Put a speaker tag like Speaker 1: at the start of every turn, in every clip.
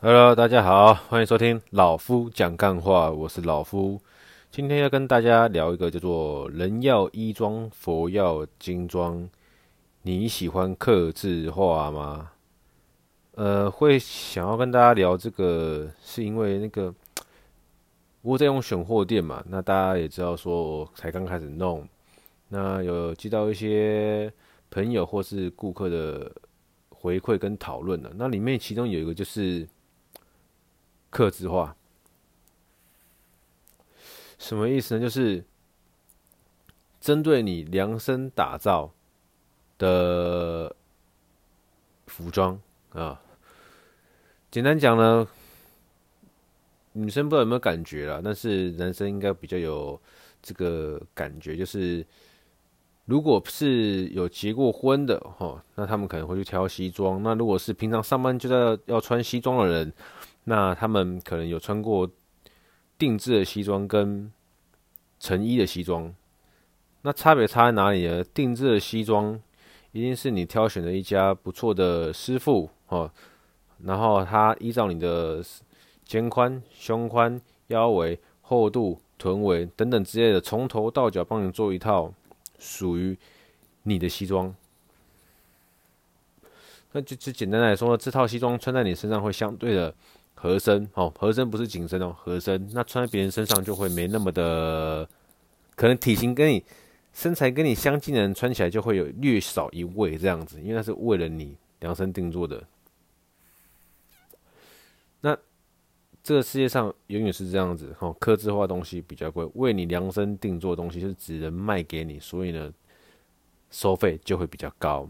Speaker 1: Hello，大家好，欢迎收听老夫讲干话，我是老夫。今天要跟大家聊一个叫做“人要衣装，佛要金装”。你喜欢客制化吗？呃，会想要跟大家聊这个，是因为那个我在用选货店嘛。那大家也知道，说我才刚开始弄，那有接到一些朋友或是顾客的回馈跟讨论的。那里面其中有一个就是。克制化什么意思呢？就是针对你量身打造的服装啊。简单讲呢，女生不知道有没有感觉啦，但是男生应该比较有这个感觉，就是如果是有结过婚的齁，那他们可能会去挑西装。那如果是平常上班就在要穿西装的人。那他们可能有穿过定制的西装跟成衣的西装，那差别差在哪里呢？定制的西装一定是你挑选的一家不错的师傅哦，然后他依照你的肩宽、胸宽、腰围、厚度、臀围等等之类的，从头到脚帮你做一套属于你的西装。那就就简单来说，这套西装穿在你身上会相对的。合身哦，合身不是紧身哦，合身。那穿在别人身上就会没那么的，可能体型跟你身材跟你相近的人穿起来就会有略少一位这样子，因为那是为了你量身定做的。那这个世界上永远是这样子哦，刻字化东西比较贵，为你量身定做的东西是只能卖给你，所以呢，收费就会比较高。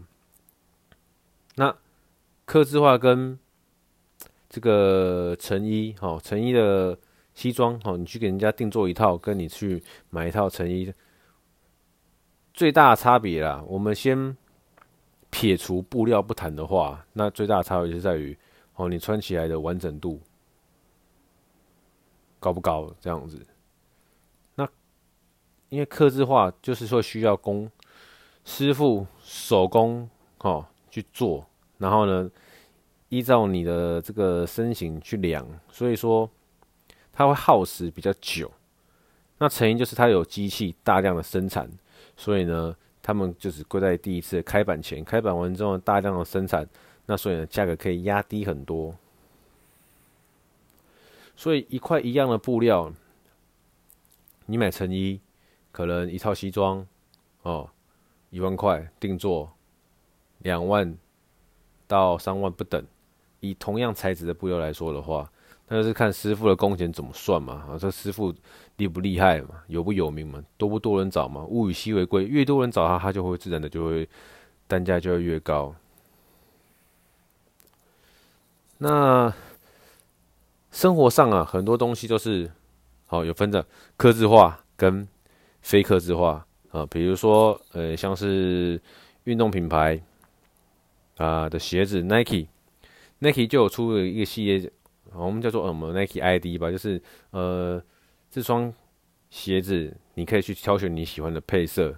Speaker 1: 那刻字化跟这个成衣，哦，成衣的西装，哦，你去给人家定做一套，跟你去买一套成衣，最大的差别啦。我们先撇除布料不谈的话，那最大的差别就在于，哦，你穿起来的完整度高不高？这样子。那因为刻字化就是说需要工师傅手工，哦，去做，然后呢，依照你的这个身形去量，所以说它会耗时比较久。那成衣就是它有机器大量的生产，所以呢，他们就只贵在第一次开版前，开版完之后大量的生产，那所以呢，价格可以压低很多。所以一块一样的布料，你买成衣，可能一套西装哦，一万块定做，两万到三万不等。以同样材质的布料来说的话，那就是看师傅的工钱怎么算嘛。啊，这师傅厉不厉害嘛？有不有名嘛？多不多人找嘛？物以稀为贵，越多人找他，他就会自然的就会单价就会越高。那生活上啊，很多东西都是好有分的，客制化跟非客制化啊。比如说，呃，像是运动品牌啊的鞋子，Nike。Nike 就有出了一个系列，我们叫做什么 Nike ID 吧，就是呃这双鞋子你可以去挑选你喜欢的配色。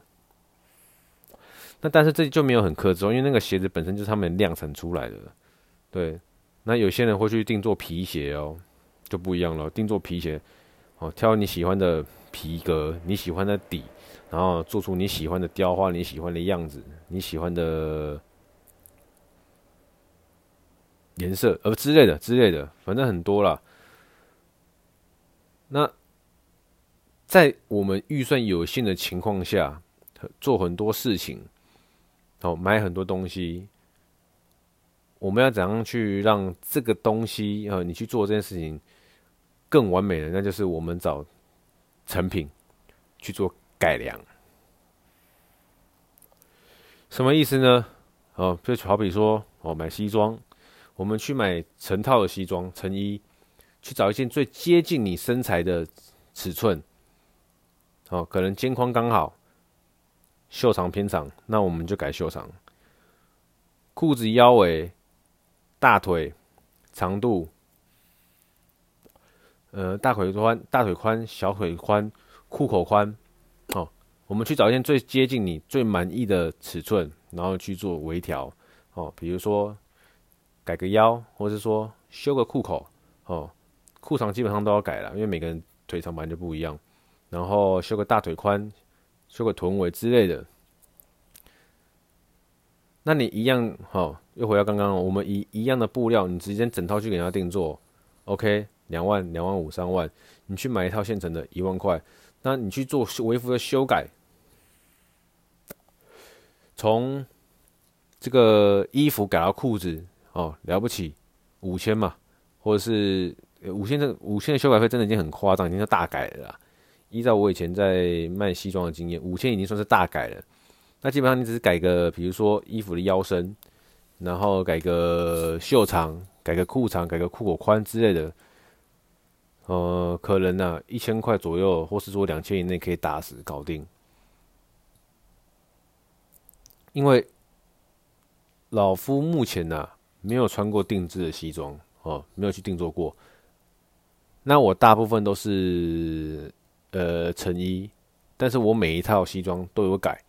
Speaker 1: 那但是这就没有很客制，因为那个鞋子本身就是他们量产出来的。对，那有些人会去定做皮鞋哦，就不一样了。定做皮鞋，哦，挑你喜欢的皮革，你喜欢的底，然后做出你喜欢的雕花，你喜欢的样子，你喜欢的。颜色呃之类的之类的，反正很多啦。那在我们预算有限的情况下，做很多事情，哦，买很多东西，我们要怎样去让这个东西呃，你去做这件事情更完美的？那就是我们找成品去做改良。什么意思呢？哦，就好比说，哦，买西装。我们去买成套的西装、成衣，去找一件最接近你身材的尺寸，哦，可能肩宽刚好，袖长偏长，那我们就改袖长。裤子腰围、大腿长度，呃，大腿宽、大腿宽、小腿宽、裤口宽，哦，我们去找一件最接近你最满意的尺寸，然后去做微调，哦，比如说。改个腰，或是说修个裤口哦，裤长基本上都要改了，因为每个人腿长本来就不一样。然后修个大腿宽，修个臀围之类的。那你一样好，又回到刚刚，我们一一样的布料，你直接整套去给人家定做，OK，两万、两万五、三万，你去买一套现成的，一万块。那你去做维服的修改，从这个衣服改到裤子，哦，了不起，五千嘛，或者是五千的五千的修改费，真的已经很夸张，已经是大改了啦。依照我以前在卖西装的经验，五千已经算是大改了。那基本上你只是改个，比如说衣服的腰身，然后改个袖长，改个裤长，改个裤口宽之类的，呃，可能呢、一千块左右，或是说两千以内可以打死搞定。因为老夫目前呢、啊、没有穿过定制的西装哦，没有去定做过。那我大部分都是呃成衣，但是我每一套西装都有改。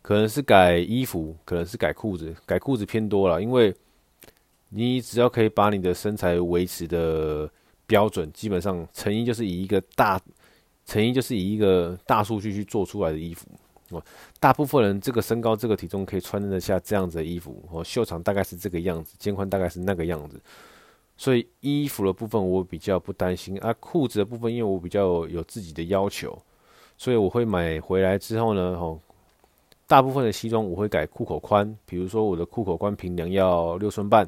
Speaker 1: 可能是改衣服，可能是改裤子，改裤子偏多了，因为你只要可以把你的身材维持的标准，基本上成衣就是以一个大成衣就是以一个大数据去做出来的衣服哦。大部分人这个身高、这个体重可以穿得下这样子的衣服哦，袖长大概是这个样子，肩宽大概是那个样子，所以衣服的部分我比较不担心啊。裤子的部分，因为我比较有自己的要求，所以我会买回来之后呢，哦。大部分的西装我会改裤口宽，比如说我的裤口宽平量要六寸半，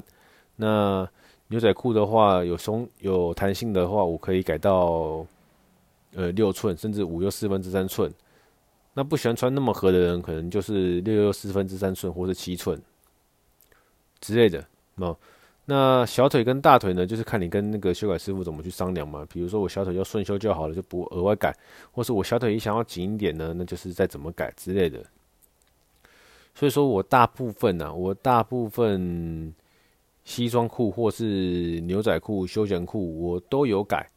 Speaker 1: 那牛仔裤的话有松有弹性的话，我可以改到呃六寸，甚至五又四分之三寸。那不喜欢穿那么合的人，可能就是六又四分之三寸，或是七寸之类的。哦，那小腿跟大腿呢，就是看你跟那个修改师傅怎么去商量嘛。比如说我小腿要顺修就好了，就不额外改；或是我小腿一想要紧一点呢，那就是再怎么改之类的。所以说我大部分呢、我大部分西装裤或是牛仔裤、休闲裤我都有改，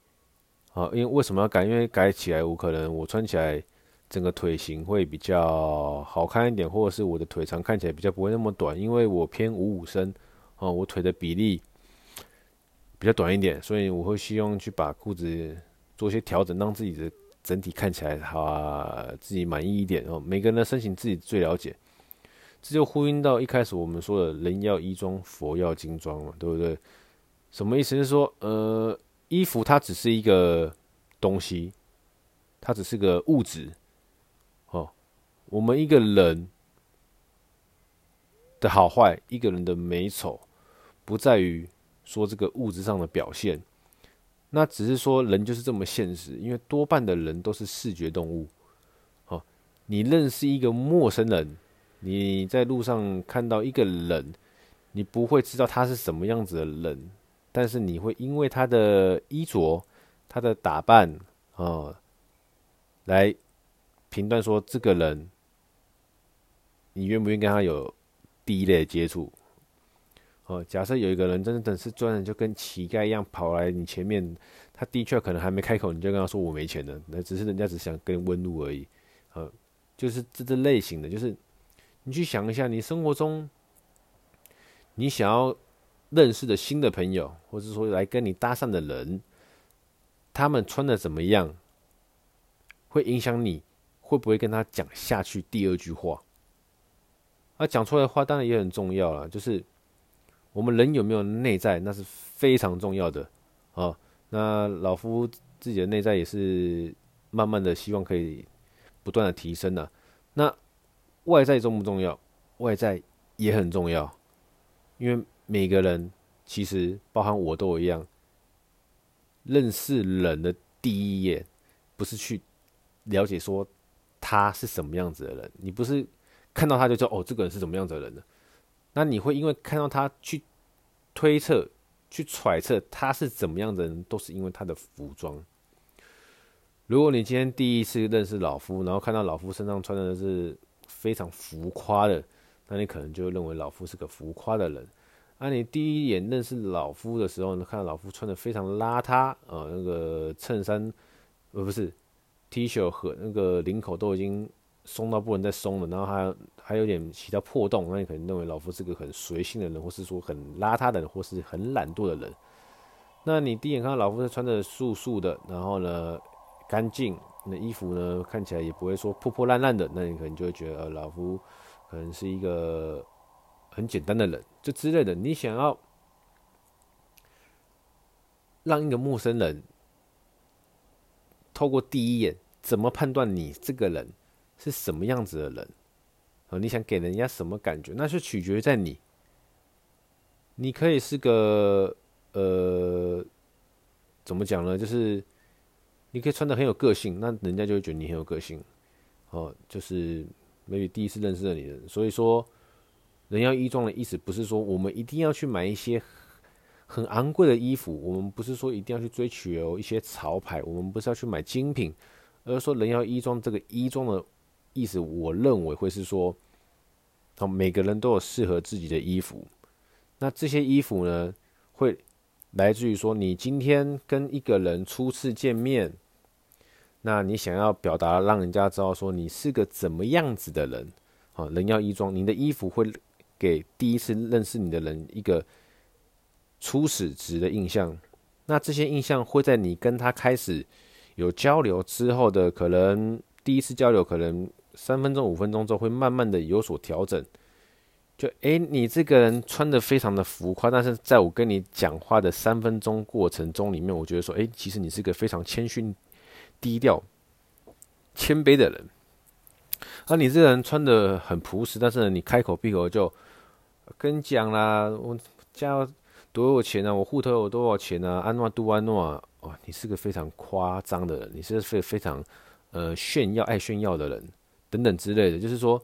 Speaker 1: 啊，因为为什么要改？因为改起来我可能我穿起来整个腿型会比较好看一点，或者是我的腿长看起来比较不会那么短，因为我偏五五身，啊，我腿的比例比较短一点，所以我会希望去把裤子做些调整，让自己的整体看起来好啊，自己满意一点哦。每个人的身形自己最了解。这就呼应到一开始我们说的“人要衣装，佛要金装”嘛，对不对？什么意思？是说，呃，衣服它只是一个东西，它只是个物质。我们一个人的好坏，一个人的美丑，不在于说这个物质上的表现，那只是说人就是这么现实，因为多半的人都是视觉动物。哦，你认识一个陌生人。你在路上看到一个人，你不会知道他是什么样子的人，但是你会因为他的衣着、他的打扮啊、哦，来评断说这个人，你愿不愿意跟他有第一类的接触？哦，假设有一个人真的是专人就跟乞丐一样跑来你前面，他的确可能还没开口，你就跟他说我没钱了，那只是人家只想跟问路而已，呃，就是这这类型的，就是。你去想一下，你生活中你想要认识的新的朋友，或者说来跟你搭讪的人，他们穿的怎么样，会影响你会不会跟他讲下去第二句话。而讲出来的话当然也很重要了，就是我们人有没有内在，那是非常重要的啊。那老夫自己的内在也是慢慢的希望可以不断的提升的。那外在重不重要？外在也很重要，因为每个人其实包含我都一样，认识人的第一眼不是去了解说他是什么样子的人，你不是看到他就知道哦，这个人是怎么样子的人呢，那你会因为看到他去推测、去揣测他是怎么样的人，都是因为他的服装。如果你今天第一次认识老夫，然后看到老夫身上穿的是。非常浮夸的，那你可能就认为老夫是个浮夸的人。啊，你第一眼认识老夫的时候呢，看到老夫穿的非常邋遢啊，那个衬衫呃不是 T 恤和那个领口都已经松到不能再松了，然后还还有点其他破洞，那你可能认为老夫是个很随性的人，或是说很邋遢的人，或是很懒惰的人。那你第一眼看到老夫是穿着素素的，然后呢干净，那衣服呢看起来也不会说破破烂烂的，那你可能就会觉得，呃，老夫可能是一个很简单的人，就之类的。你想要让一个陌生人透过第一眼，怎么判断你这个人是什么样子的人？啊，你想给人家什么感觉？那是取决于在你。你可以是个呃，怎么讲呢？就是你可以穿的很有个性，那人家就会觉得你很有个性。哦，就是 maybe 第一次认识的你的人，所以说人要衣装的意思不是说我们一定要去买一些很昂贵的衣服，我们不是说一定要去追求一些潮牌，我们不是要去买精品，而是说人要衣装这个衣装的意思，我认为会是说，哦，每个人都有适合自己的衣服。那这些衣服呢，会来自于说，你今天跟一个人初次见面，那你想要表达让人家知道说你是个怎么样子的人，啊，人要衣装，你的衣服会给第一次认识你的人一个初始值的印象。那这些印象会在你跟他开始有交流之后的，可能第一次交流可能三分钟、五分钟之后，会慢慢的有所调整。就诶、你这个人穿的非常的浮夸，但是在我跟你讲话的三分钟过程中里面，我觉得说，诶、其实你是个非常谦逊、低调、谦卑的人。啊，你这个人穿的很朴实，但是呢，你开口闭口就跟你讲啦，我家多有钱啊，我户头有多少钱啊，安诺杜安诺啊，哇，你是个非常夸张的人，你是非非常呃炫耀、爱炫耀的人，等等之类的，就是说。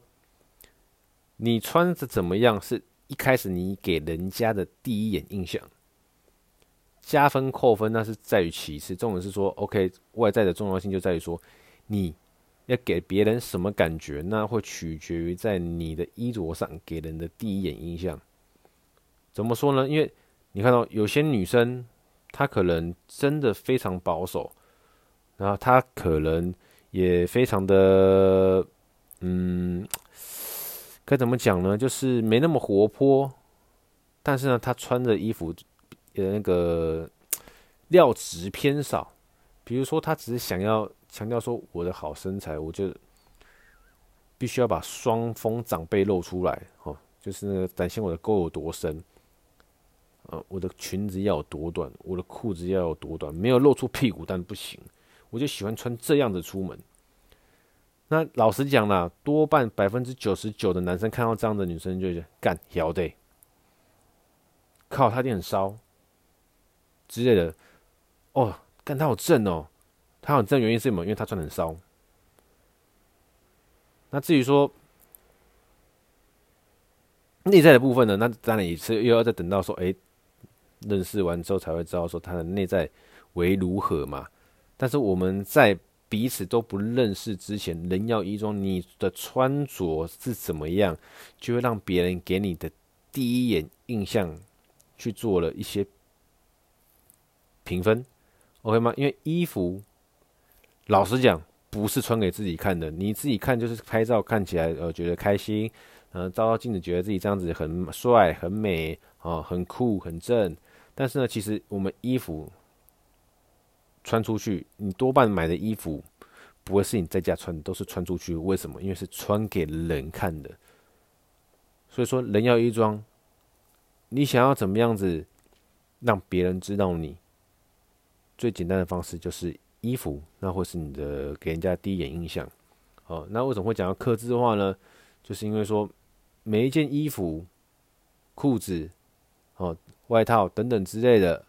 Speaker 1: 你穿着怎么样？是一开始你给人家的第一眼印象，加分扣分那是在于其次。重点是说，OK，外在的重要性就在于说，你要给别人什么感觉，那会取决于在你的衣着上给人的第一眼印象。怎么说呢？因为你看到有些女生，她可能真的非常保守，然后她可能也非常的，嗯。该怎么讲呢？就是没那么活泼，但是呢，他穿的衣服，呃，那个料子偏少。比如说，他只是想要强调说我的好身材，我就必须要把双峰长背露出来，哦，就是那个展现我的沟有多深，呃，我的裙子要有多短，我的裤子要有多短，没有露出屁股，但不行，我就喜欢穿这样子出门。那老实讲啦，多半百分之九十九的男生看到这样的女生就觉得干晓得，靠他一定很骚之类的。哦，干他好正哦，他好正原因是什么？因为他穿的很骚。那至于说内在的部分呢？那当然也是又要再等到说，哎、认识完之后才会知道说他的内在为如何嘛。但是我们在。彼此都不认识之前，人要衣装，你的穿着是怎么样，就会让别人给你的第一眼印象去做了一些评分，OK 吗？因为衣服，老实讲，不是穿给自己看的，你自己看就是拍照看起来呃觉得开心，呃照照镜子觉得自己这样子很帅、很美啊、很酷、很正。但是呢，其实我们衣服。穿出去，你多半买的衣服不会是你在家穿，都是穿出去。为什么？因为是穿给人看的。所以说，人要衣装，你想要怎么样子让别人知道你？最简单的方式就是衣服，那会是你的给人家第一眼印象。哦，那为什么会讲到克制化呢？就是因为说每一件衣服、裤子、哦外套等等之类的。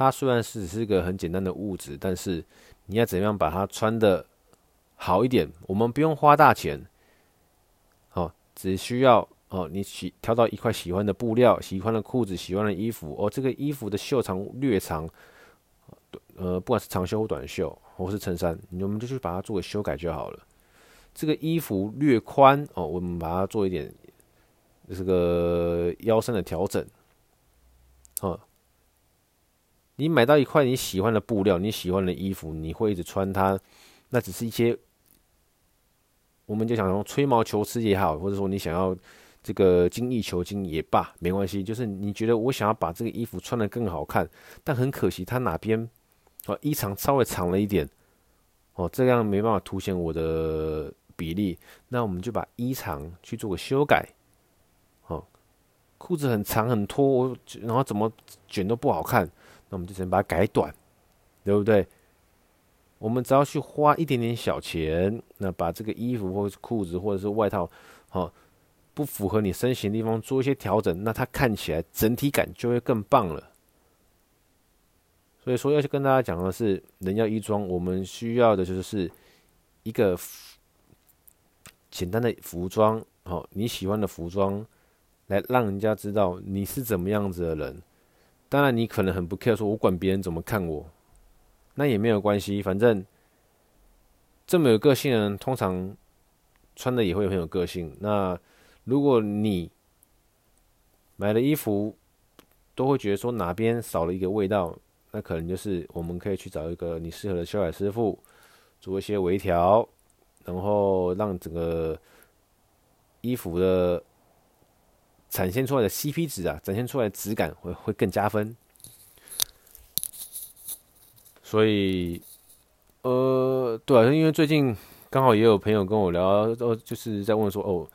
Speaker 1: 它虽然是只是个很简单的物质，但是你要怎样把它穿的好一点？我们不用花大钱，哦，只需要哦，你喜挑到一块喜欢的布料、喜欢的裤子、喜欢的衣服，哦，这个衣服的袖长略长，呃，不管是长袖或短袖，或是衬衫，我们就去把它做个修改就好了。这个衣服略宽哦，我们把它做一点这个腰身的调整，哦。你买到一块你喜欢的布料，你喜欢的衣服，你会一直穿它，那只是一些，我们就想说吹毛求疵也好，或者说你想要这个精益求精也罢，没关系。就是你觉得我想要把这个衣服穿得更好看，但很可惜它哪边哦衣长稍微长了一点哦，这样没办法凸显我的比例，那我们就把衣长去做个修改。哦，裤子很长很拖，然后怎么卷都不好看，那我们就只能把它改短，对不对？我们只要去花一点点小钱，那把这个衣服或者是裤子或者是外套，好，不符合你身形的地方做一些调整，那它看起来整体感就会更棒了。所以说，要去跟大家讲的是，人要衣装，我们需要的就是一个简单的服装，好，你喜欢的服装，来让人家知道你是怎么样子的人。当然，你可能很不 care，说我管别人怎么看我。那也没有关系，反正这么有个性的人，通常穿的也会很有个性。那如果你买了衣服，都会觉得说哪边少了一个味道，那可能就是我们可以去找一个你适合的修改师傅，做一些微调，然后让整个衣服的展现出来的 CP 值啊，展现出来的质感会会更加分。所以，呃，对啊，因为最近刚好也有朋友跟我聊，哦，就是在问说，哦，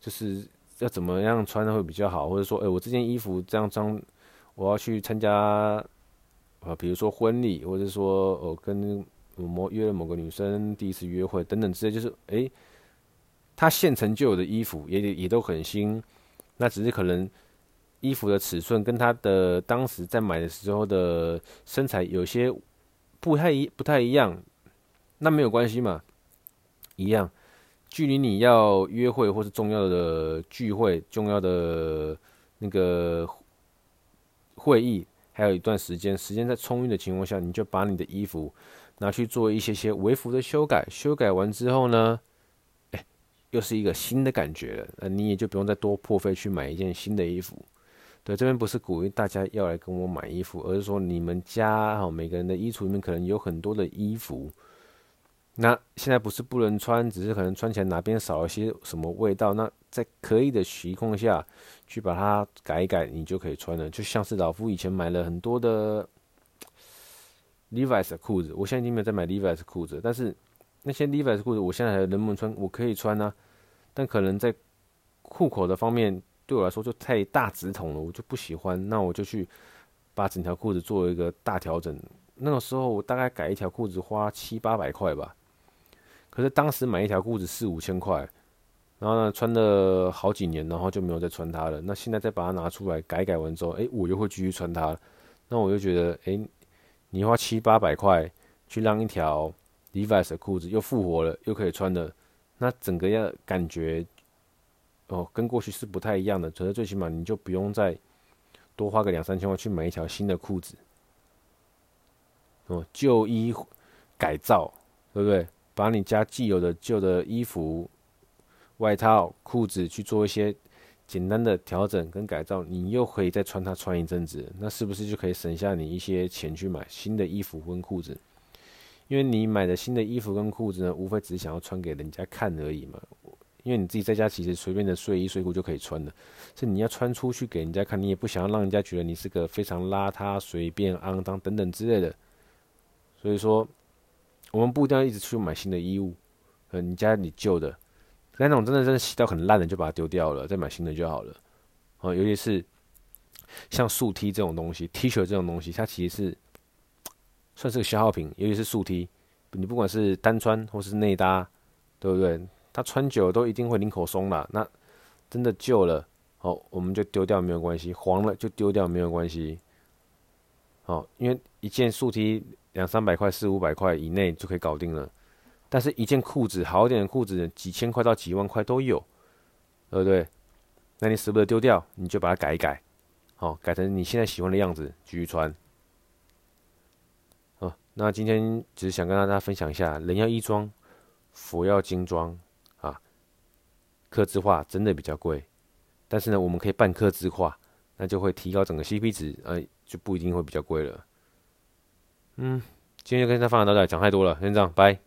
Speaker 1: 就是要怎么样穿的会比较好，或者说，哎，我这件衣服这样穿，我要去参加啊，比如说婚礼，或者说，哦，跟某约了某个女生第一次约会等等之类，就是，哎，他现成就有的衣服也也都很新，那只是可能衣服的尺寸跟他的当时在买的时候的身材有些。不太一不太一样，那没有关系嘛，一样。距离你要约会或是重要的聚会、重要的那个会议，还有一段时间，时间在充裕的情况下，你就把你的衣服拿去做一些些微服的修改。修改完之后呢，又是一个新的感觉了。那你也就不用再多破费去买一件新的衣服。对，这边不是鼓励大家要来跟我买衣服，而是说你们家哈每个人的衣橱里面可能有很多的衣服，那现在不是不能穿，只是可能穿起来哪边少了些什么味道，那在可以的情况下去把它改一改，你就可以穿了。就像是老夫以前买了很多的 Levi's 的裤子，我现在已经没有在买 Levi's 裤子，但是那些 Levi's 裤子我现在还能不能穿？我可以穿、啊，但可能在裤口的方面。对我来说就太大直筒了，我就不喜欢。那我就去把整条裤子做一个大调整。那个时候我大概改一条裤子花七八百块吧。可是当时买一条裤子四五千块，然后呢穿了好几年，然后就没有再穿它了。那现在再把它拿出来改改完之后，哎，我又会继续穿它。那我就觉得，哎，你花七八百块去让一条 Levi's 的裤子又复活了，又可以穿了，那整个要感觉。哦，跟过去是不太一样的，可是最起码你就不用再多花个两三千块去买一条新的裤子。哦，旧衣改造，对不对？把你家既有的旧的衣服、外套、裤子去做一些简单的调整跟改造，你又可以再穿它穿一阵子，那是不是就可以省下你一些钱去买新的衣服跟裤子？因为你买的新的衣服跟裤子呢，无非只是想要穿给人家看而已嘛。因为你自己在家其实随便的睡衣睡裤就可以穿的，是你要穿出去给人家看，你也不想要让人家觉得你是个非常邋遢、随便、肮脏等等之类的。所以说，我们不一定要一直去买新的衣物，呃，你家里旧的，那种真的真的洗到很烂的就把它丢掉了，再买新的就好了。哦，尤其是像素 T 这种东西，T 恤这种东西，它其实是算是个消耗品，尤其是素 T，你不管是单穿或是内搭，对不对？它穿久了都一定会领口松了，那真的旧了，好，我们就丢掉没有关系；黄了就丢掉没有关系。好，因为一件素 T 两三百块、四五百块以内就可以搞定了，但是一件裤子好一点的裤子几千块到几万块都有，对不对？那你舍不得丢掉，你就把它改一改，好，改成你现在喜欢的样子继续穿。那今天只是想跟大家分享一下，人要衣装，佛要金装。啊。刻字画真的比较贵，但是呢，我们可以半刻字画，那就会提高整个 CP 值，呃，就不一定会比较贵了。嗯，今天就跟大家分享到这，讲太多了，先这样，拜。